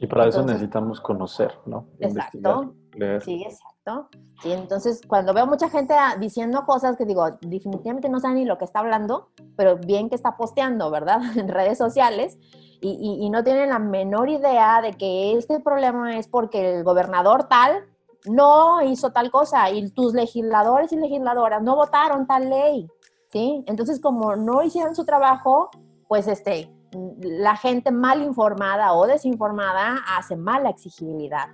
Y para eso necesitamos conocer, ¿no? Exacto. Sí, exacto. Sí, entonces cuando veo mucha gente diciendo cosas que digo, definitivamente no saben ni lo que está hablando, pero bien que está posteando, ¿verdad? En redes sociales. Y, y, no tienen la menor idea de que este problema es porque el gobernador tal no hizo tal cosa y tus legisladores y legisladoras no votaron tal ley, ¿sí? Entonces, como no hicieron su trabajo, pues este, la gente mal informada o desinformada hace mala exigibilidad.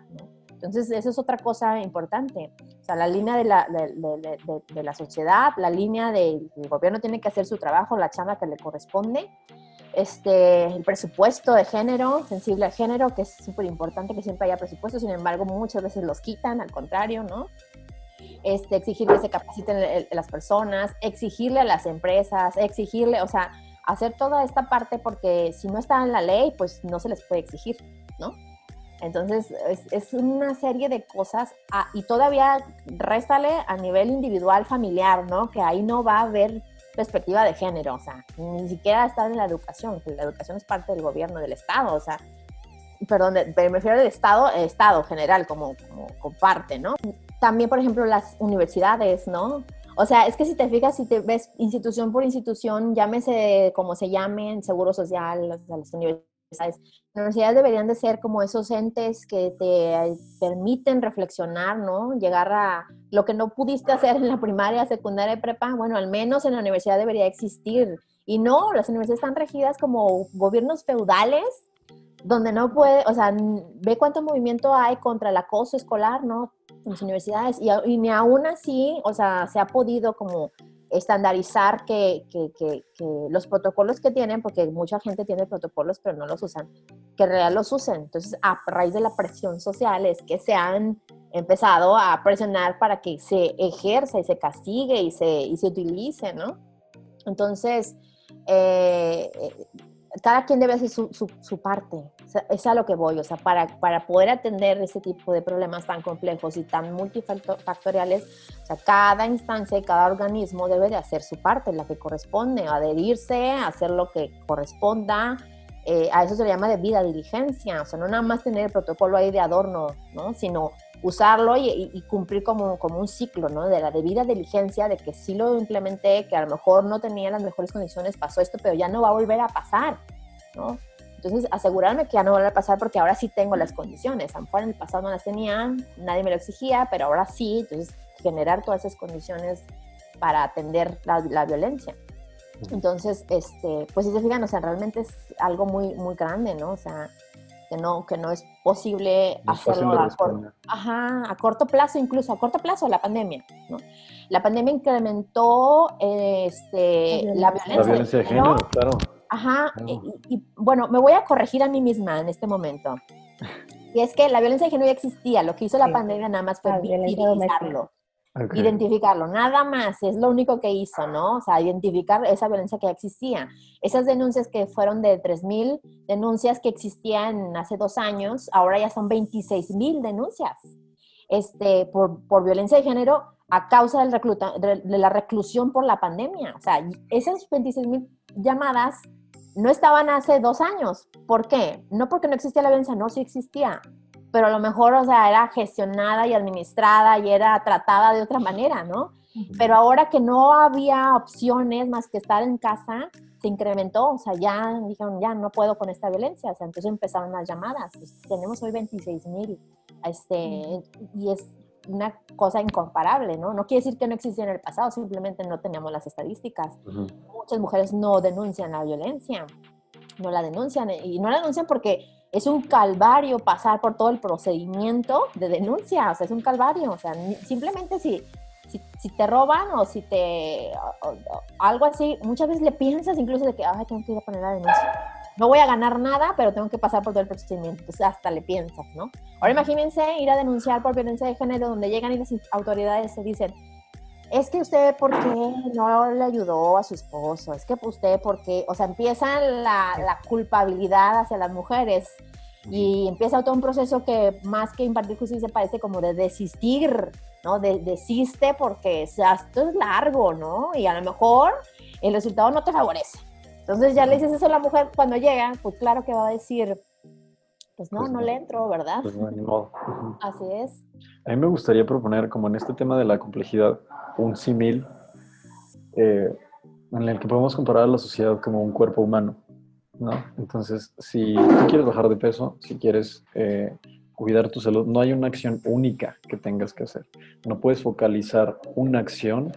Entonces, eso es otra cosa importante. O sea, la línea de la, de, la sociedad, la línea del gobierno tiene que hacer su trabajo, la chamba que le corresponde. Este, el presupuesto de género, sensible al género, que es súper importante que siempre haya presupuesto, sin embargo, muchas veces los quitan, al contrario, ¿no? Este, exigirle que se capaciten las personas, exigirle a las empresas, exigirle, o sea, hacer toda esta parte porque si no está en la ley, pues no se les puede exigir, ¿no? Entonces, es, una serie de cosas ah, y todavía réstale a nivel individual, familiar, ¿no? Que ahí no va a haber perspectiva de género, o sea, ni siquiera estar en la educación, que la educación es parte del gobierno, del Estado, o sea, perdón, me refiero al Estado, Estado general, como, como, como parte, ¿no? También, por ejemplo, las universidades, ¿no? O sea, es que si te fijas, si te ves institución por institución, llámese como se llamen, Seguro Social, las, universidades, las universidades deberían de ser como esos entes que te permiten reflexionar, ¿no? Llegar a lo que no pudiste hacer en la primaria, secundaria y prepa, bueno, al menos en la universidad debería existir. Y no, las universidades están regidas como gobiernos feudales, donde no puede, o sea, ve cuánto movimiento hay contra el acoso escolar, ¿no? En las universidades y, ni aún así, o sea, se ha podido como estandarizar que, que, que, los protocolos que tienen, porque mucha gente tiene protocolos pero no los usan, que en realidad los usen. Entonces, a raíz de la presión social es que se han empezado a presionar para que se ejerza y se castigue y se, y se utilice, ¿no? Entonces, eh, cada quien debe hacer su, su, parte. es a lo que voy. O sea, para, para poder atender ese tipo de problemas tan complejos y tan multifactoriales, o sea, cada instancia y cada organismo debe de hacer su parte, la que corresponde, adherirse, hacer lo que corresponda. Eh, a eso se le llama de vida diligencia. O sea, no nada más tener el protocolo ahí de adorno, ¿no? Sino usarlo y, cumplir como, como, un ciclo, ¿no? De la debida diligencia, de que sí lo implementé, que a lo mejor no tenía las mejores condiciones, pasó esto, pero ya no va a volver a pasar, ¿no? Entonces, asegurarme que ya no va a volver a pasar porque ahora sí tengo las condiciones. A lo mejor en el pasado no las tenía, nadie me lo exigía, pero ahora sí. Entonces, generar todas esas condiciones para atender la, la violencia. Entonces, este, pues si se fijan, o sea, realmente es algo muy, muy grande, ¿no? O sea, que no, que no es posible No hacerlo a, cor- ajá, a corto plazo, incluso a corto plazo, la pandemia, ¿no? La pandemia incrementó este, la violencia, La violencia de género, claro. Ajá, Claro. y, y, bueno, me voy a corregir a mí misma en este momento. Y es que la violencia de género ya existía, lo que hizo la Sí. pandemia nada más fue La violencia doméstica. visibilizarlo, Identificarlo, nada más, es lo único que hizo, ¿no? O sea, identificar esa violencia que ya existía. Esas denuncias que fueron de 3.000 denuncias que existían hace dos años, ahora ya son 26.000 denuncias este, por, por violencia de género a causa del recluta- de la reclusión por la pandemia. O sea, esas 26.000 llamadas no estaban hace dos años. ¿Por qué? No porque no existía la violencia, no, sí existía. Pero a lo mejor, o sea, era gestionada y administrada y era tratada de otra manera, ¿no? Pero ahora que no había opciones más que estar en casa, se incrementó, o sea, ya dijeron, ya no puedo con esta violencia, o sea, entonces empezaron las llamadas. Pues, tenemos hoy 26 mil, este, y es una cosa incomparable, ¿no? No quiere decir que no existía en el pasado, simplemente no teníamos las estadísticas Ujú. muchas mujeres no denuncian la violencia, no la denuncian y no la denuncian porque es un calvario pasar por todo el procedimiento de denuncia, o sea, es un calvario, o sea, simplemente si, si, te roban o si te, o- algo así, muchas veces le piensas incluso de que, ay, tengo que ir a poner la denuncia. No voy a ganar nada, pero tengo que pasar por todo el procedimiento, entonces hasta le piensas, ¿no? Ahora imagínense ir a denunciar por violencia de género donde llegan y las autoridades se dicen, es que usted, ¿por qué no le ayudó a su esposo? Es que usted, ¿por qué? O sea, empieza la, la culpabilidad hacia las mujeres y empieza todo un proceso que más que impartir justicia parece como de desistir, ¿no? De, desiste porque o sea, esto es largo, ¿no? Y a lo mejor el resultado no te favorece. Entonces ya le dices eso a la mujer cuando llega, pues claro que va a decir, pues no, Pues no no. le entro, ¿verdad? Pues no, ni modo. Así es. A mí me gustaría proponer, como en este tema de la complejidad, un símil eh, en el que podemos comparar a la sociedad como un cuerpo humano, ¿no? Entonces, si tú quieres bajar de peso, si quieres eh, cuidar tu salud, no hay una acción única que tengas que hacer. No puedes focalizar una acción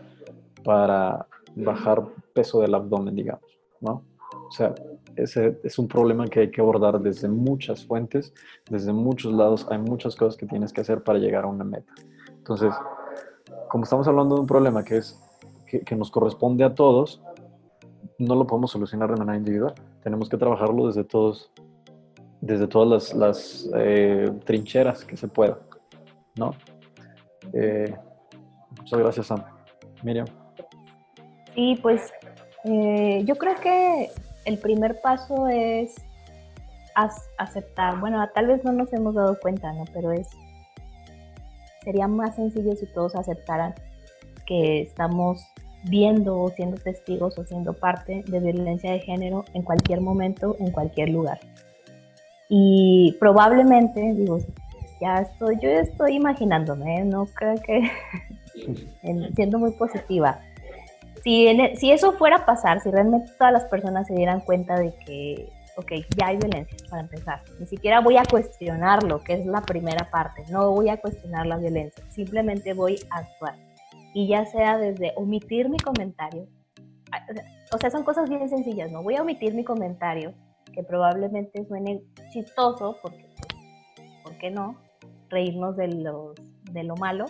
para bajar peso del abdomen, digamos, ¿no? O sea, ese es un problema que hay que abordar desde muchas fuentes, desde muchos lados. Hay muchas cosas que tienes que hacer para llegar a una meta. Entonces, como estamos hablando de un problema que es que, que nos corresponde a todos, no lo podemos solucionar de manera individual. Tenemos que trabajarlo desde todos, desde todas las, las, eh, trincheras que se pueda, ¿no? Eh, muchas gracias, Sam. Miriam. Sí, pues eh, yo creo que el primer paso es aceptar. Bueno, tal vez no nos hemos dado cuenta, ¿no? Pero es sería más sencillo si todos aceptaran que estamos viendo o siendo testigos o siendo parte de violencia de género en cualquier momento, en cualquier lugar. Y probablemente, digo, ya estoy, yo estoy imaginándome, ¿eh? no creo que en- siendo muy positiva. Si, en e- si eso fuera a pasar, si realmente todas las personas se dieran cuenta de que, ok, ya hay violencia, para empezar, ni siquiera voy a cuestionarlo, que es la primera parte, no voy a cuestionar la violencia, simplemente voy a actuar. Y ya sea desde omitir mi comentario, o sea- son cosas bien sencillas, ¿no? Voy a omitir mi comentario, que probablemente suene chistoso, porque, ¿por qué no? Reírnos de, los, de lo malo.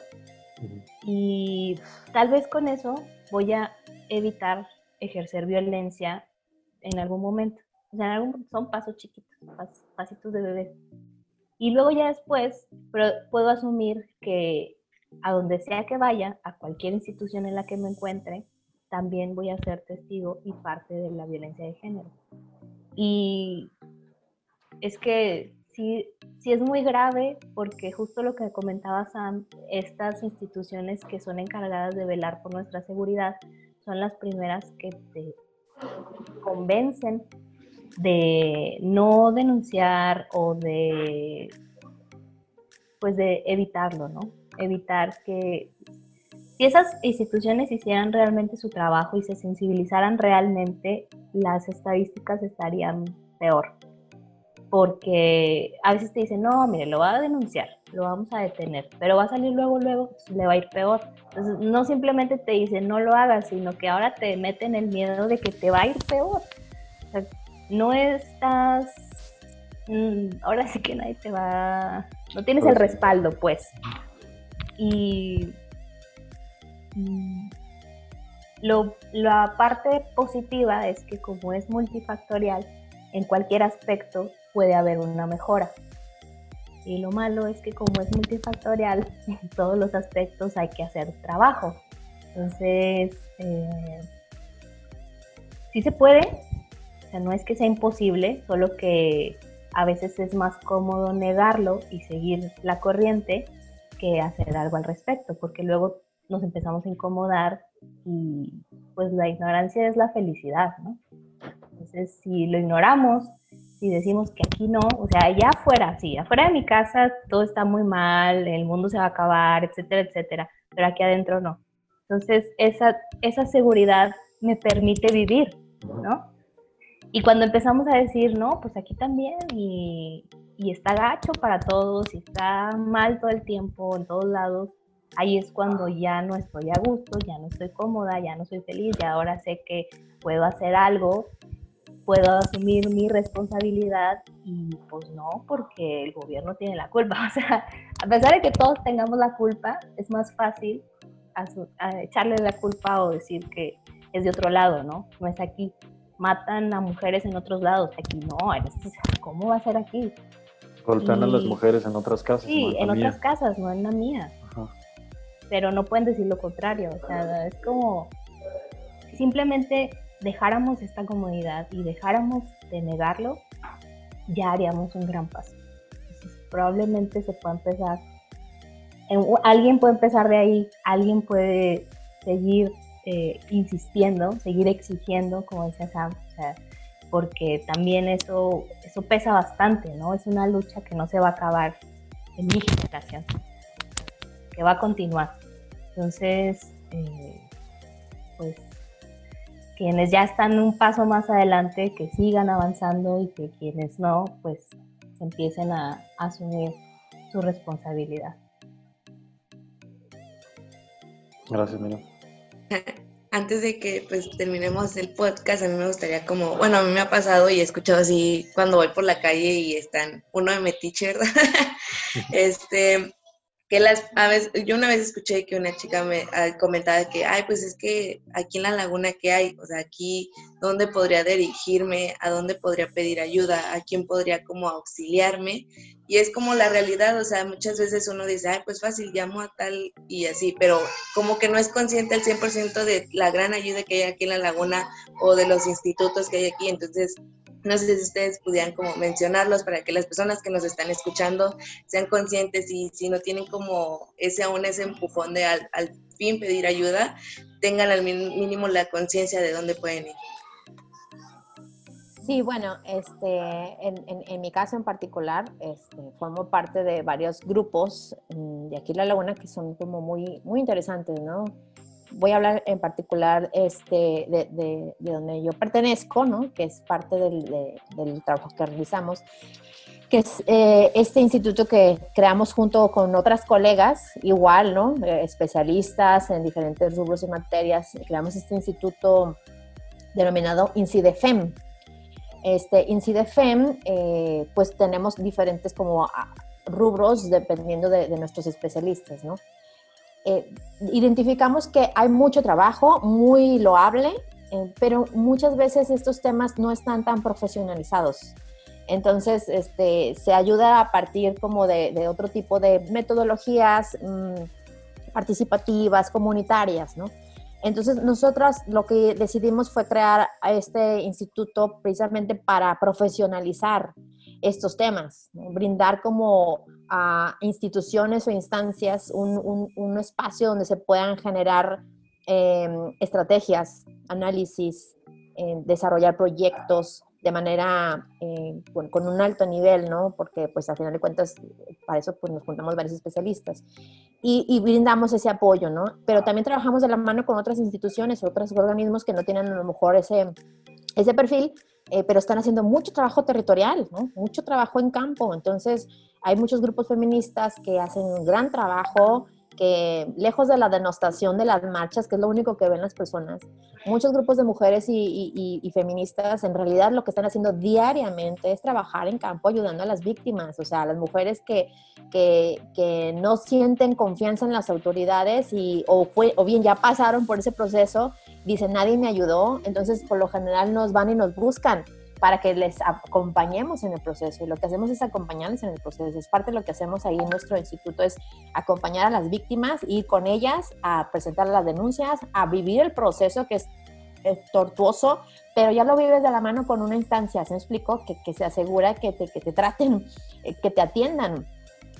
Y tal vez con eso voy a evitar ejercer violencia en algún momento. O sea, son pasos chiquitos, pas- pasitos de bebé. Y luego ya después pero puedo asumir que a donde sea que vaya, a cualquier institución en la que me encuentre, también voy a ser testigo y parte de la violencia de género. Y es que sí, sí es muy grave porque justo lo que comentaba Sam, estas instituciones que son encargadas de velar por nuestra seguridad son las primeras que te convencen de no denunciar o de pues de evitarlo, ¿no? Evitar que si esas instituciones hicieran realmente su trabajo y se sensibilizaran realmente, las estadísticas estarían peor. Porque a veces te dicen, no, mire, lo va a denunciar, lo vamos a detener, pero va a salir luego, luego, pues, le va a ir peor. Entonces, no simplemente te dicen, no lo hagas, sino que ahora te meten el miedo de que te va a ir peor. O sea, no estás, mm, ahora sí que nadie te va, no tienes el respaldo, pues. Y mm, lo, la parte positiva es que como es multifactorial, en cualquier aspecto puede haber una mejora. Y lo malo es que como es multifactorial, en todos los aspectos hay que hacer trabajo. Entonces, eh, sí se puede, o sea, no es que sea imposible, solo que a veces es más cómodo negarlo y seguir la corriente que hacer algo al respecto, porque luego nos empezamos a incomodar y pues la ignorancia es la felicidad. Entonces, si lo ignoramos, si decimos que aquí no, o sea, allá afuera, sí, afuera de mi casa todo está muy mal, el mundo se va a acabar, etcétera, etcétera, pero aquí adentro no. Entonces, esa, esa seguridad me permite vivir, ¿no? Y cuando empezamos a decir, no, pues aquí también, y, y está gacho para todos, y está mal todo el tiempo, en todos lados, ahí es cuando ya no estoy a gusto, ya no estoy cómoda, ya no soy feliz, ya ahora sé que puedo hacer algo puedo asumir mi responsabilidad y pues no, porque el gobierno tiene la culpa. O sea, a pesar de que todos tengamos la culpa, es más fácil echarle la culpa o decir que es de otro lado, ¿no? No es aquí. Matan a mujeres en otros lados, aquí no. ¿Cómo va a ser aquí? Golpean a las mujeres en otras casas. Sí, en, otras casas, no en la mía. Pero no pueden decir lo contrario. O sea, es como simplemente dejáramos esta comodidad y dejáramos de negarlo, ya haríamos un gran paso. probablemente se pueda empezar, alguien puede empezar de ahí, alguien puede seguir eh, insistiendo, seguir exigiendo, como dice Sam, porque también eso, eso pesa bastante, ¿no? Es una lucha que no se va a acabar en mi generación, que va a continuar. Entonces, eh, pues quienes ya están un paso más adelante, que sigan avanzando y que quienes no, pues empiecen a, asumir su responsabilidad. Gracias, Miriam. Antes de que pues terminemos el podcast, a mí me gustaría como, bueno, a mí me ha pasado y he escuchado así cuando voy por la calle y están uno de metiche, ¿verdad? este, que las aves, yo una vez escuché que una chica me ah, comentaba que, ay, pues es que aquí en la laguna, ¿qué hay? O sea, aquí, ¿dónde podría dirigirme? ¿A dónde podría pedir ayuda? ¿A quién podría como auxiliarme? Y es como la realidad, o sea, muchas veces uno dice, ay, pues fácil, llamo a tal y así, pero como que no es consciente al 100% de la gran ayuda que hay aquí en la laguna o de los institutos que hay aquí, entonces no sé si ustedes pudieran como mencionarlos para que las personas que nos están escuchando sean conscientes y si no tienen como ese aún ese empujón de al, fin pedir ayuda, tengan al mínimo la conciencia de dónde pueden ir. Sí, bueno, este, en, en, mi caso en particular, este, formo parte de varios grupos mm, de aquí La Laguna que son como muy, muy interesantes, ¿no? Voy a hablar en particular este, de, de, donde yo pertenezco, ¿no? que es parte del, del trabajo que realizamos, que es eh, este instituto que creamos junto con otras colegas, igual, ¿no? Eh, especialistas en diferentes rubros y materias. Creamos este instituto denominado INCIDEFEM. Este INCIDEFEM, eh, pues tenemos diferentes como rubros dependiendo de, de nuestros especialistas, ¿no? Eh, identificamos que hay mucho trabajo, muy loable, eh, pero muchas veces estos temas no están tan profesionalizados. Entonces, este, se ayuda a partir como de, otro tipo de metodologías mm, participativas, comunitarias, ¿no? Entonces, nosotros lo que decidimos fue crear este instituto precisamente para profesionalizar estos temas, brindar como a instituciones o instancias un, un, espacio donde se puedan generar em, estrategias, análisis, eh, desarrollar proyectos de manera eh, con, un alto nivel, ¿no? Porque pues al final de cuentas para eso pues nos juntamos varios especialistas y, y, brindamos ese apoyo, ¿no? Pero también trabajamos de la mano con otras instituciones, otros organismos que no tienen a lo mejor ese, ese perfil, eh, pero están haciendo mucho trabajo territorial, ¿no? mucho trabajo en campo. Entonces, hay muchos grupos feministas que hacen un gran trabajo, que lejos de la denostación de las marchas, que es lo único que ven las personas, muchos grupos de mujeres y, feministas en realidad lo que están haciendo diariamente es trabajar en campo ayudando a las víctimas, o sea, a las mujeres que, que, no sienten confianza en las autoridades y, o, o bien ya pasaron por ese proceso, dicen nadie me ayudó, entonces por lo general nos van y nos buscan para que les acompañemos en el proceso. Y lo que hacemos es acompañarles en el proceso. Es parte de lo que hacemos ahí en nuestro instituto, es acompañar a las víctimas, ir con ellas a presentar las denuncias, a vivir el proceso que es, tortuoso, pero ya lo vives de la mano con una instancia, ¿se me explico? Que, que se asegura que te, que te traten, eh, que te atiendan.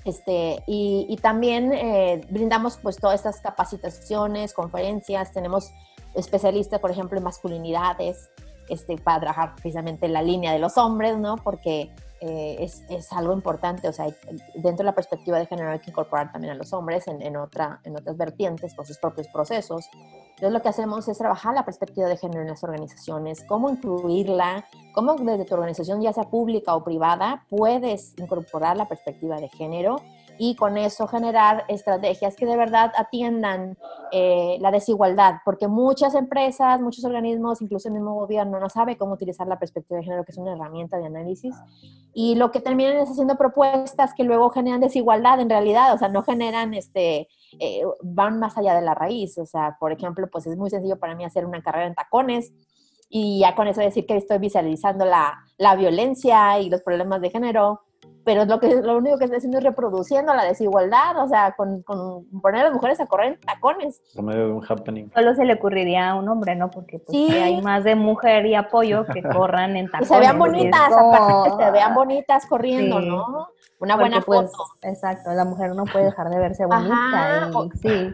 Este, y, y también eh, brindamos pues todas estas capacitaciones, conferencias, tenemos especialistas, por ejemplo, en masculinidades, este, para trabajar precisamente la línea de los hombres, ¿no? Porque eh, es, es, algo importante, o sea, dentro de la perspectiva de género hay que incorporar también a los hombres en, en, otra, en otras vertientes por sus propios procesos. Entonces lo que hacemos es trabajar la perspectiva de género en las organizaciones, cómo incluirla, cómo desde tu organización, ya sea pública o privada, puedes incorporar la perspectiva de género y con eso generar estrategias que de verdad atiendan eh, la desigualdad, porque muchas empresas, muchos organismos, incluso el mismo gobierno, no sabe cómo utilizar la perspectiva de género, que es una herramienta de análisis, y lo que terminan es haciendo propuestas que luego generan desigualdad en realidad, o sea, no generan, este, eh, van más allá de la raíz, o sea, por ejemplo, pues es muy sencillo para mí hacer una carrera en tacones, y ya con eso decir que estoy visualizando la, la violencia y los problemas de género, pero lo, que, lo único que está haciendo es reproduciendo la desigualdad, o sea, con, con poner a las mujeres a correr en tacones. Por medio de un happening. Solo se le ocurriría a un hombre, ¿no? Porque pues, hay más de mujer y apoyo que corran en tacones. Y se vean bonitas, aparte se vean bonitas corriendo, ¿no? Una buena pues, foto. exacto, la mujer no puede dejar de verse bonita. y, sí.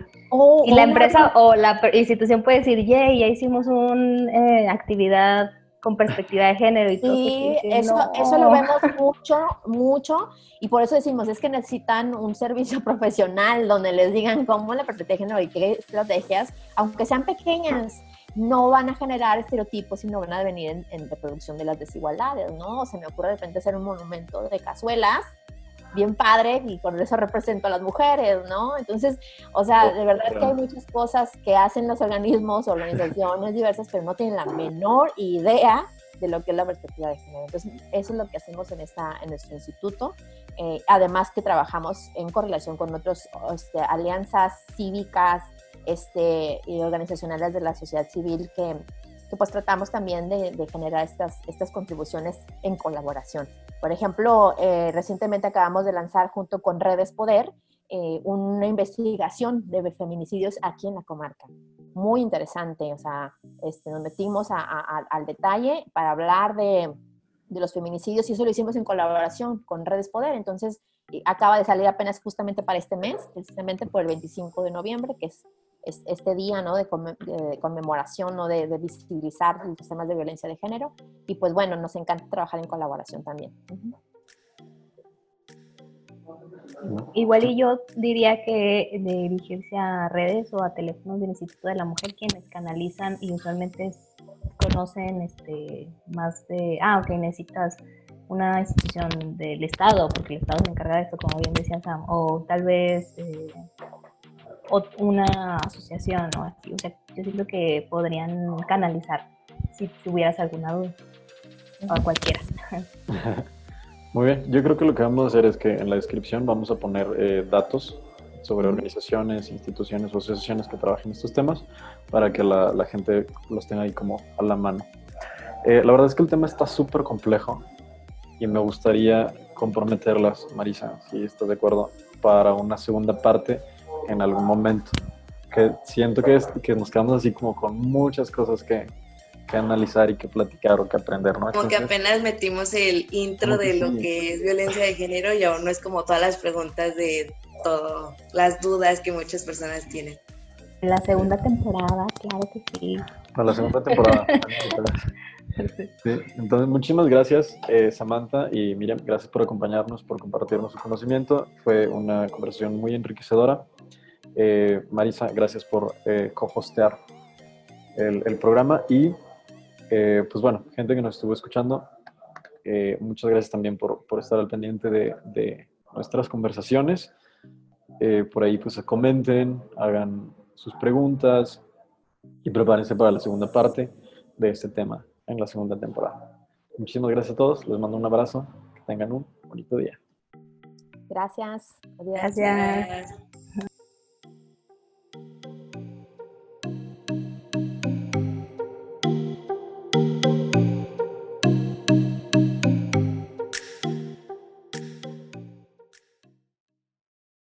y la empresa o la institución puede decir, yay, ya hicimos una eh, actividad con perspectiva de género y todo. Sí, eso, eso lo vemos mucho, mucho, y por eso decimos, es que necesitan un servicio profesional donde les digan cómo la perspectiva de género y qué estrategias, aunque sean pequeñas, no van a generar estereotipos y no van a venir en, en reproducción de las desigualdades, ¿no? Se me ocurre de repente hacer un monumento de cazuelas bien padre y con eso represento a las mujeres, ¿no? Entonces, o sea, de verdad que hay muchas cosas que hacen los organismos, organizaciones diversas, pero no tienen la menor idea de lo que es la perspectiva de género. Entonces, eso es lo que hacemos en, esta, en nuestro instituto. Eh, además que trabajamos en correlación con otras este, alianzas cívicas este, y organizacionales de la sociedad civil que, que pues tratamos también de, de, generar estas, estas contribuciones en colaboración. Por ejemplo, eh, recientemente acabamos de lanzar junto con Redes Poder eh, una investigación de feminicidios aquí en la comarca. Muy interesante, o sea, este, nos metimos al detalle para hablar de, de, los feminicidios y eso lo hicimos en colaboración con Redes Poder. Entonces, acaba de salir apenas justamente para este mes, precisamente por el 25 de noviembre, que es este día ¿no? de, conmemoración, ¿no? de, visibilizar los temas de violencia de género. Y pues bueno, nos encanta trabajar en colaboración también. Igual y yo diría que de dirigirse a redes o a teléfonos del Instituto de la Mujer, quienes canalizan y usualmente conocen este, más de, ah, ok, necesitas una institución del Estado, porque el Estado se encarga de esto, como bien decía Sam, o tal vez eh, una asociación o así. O sea, yo siento que podrían canalizar si tuvieras alguna duda. O a cualquiera. Muy bien, yo creo que lo que vamos a hacer es que en la descripción vamos a poner eh, datos sobre organizaciones, instituciones o asociaciones que trabajen estos temas para que la, la gente los tenga ahí como a la mano. Eh, la verdad es que el tema está súper complejo y me gustaría comprometerlas, Marisa, si estás de acuerdo, para una segunda parte en algún momento. Que siento que, es, que nos quedamos así como con muchas cosas que, que analizar y que platicar o que aprender, ¿no? Como que apenas metimos el intro de lo que es violencia de género y aún no es como todas las preguntas de todo, las dudas que muchas personas tienen. La segunda temporada, claro que sí. Para la segunda temporada. entonces, muchísimas gracias, eh, Samantha y Miriam. Gracias por acompañarnos, por compartirnos su conocimiento. Fue una conversación muy enriquecedora. Eh, Marisa, gracias por eh, co-hostear el, programa y Eh, pues bueno, gente que nos estuvo escuchando, eh, muchas gracias también por, por estar al pendiente de, de nuestras conversaciones. Eh, por ahí pues comenten, hagan sus preguntas y prepárense para la segunda parte de este tema en la segunda temporada. Muchísimas gracias a todos, les mando un abrazo, que tengan un bonito día. Gracias. Adiós. Gracias. Gracias.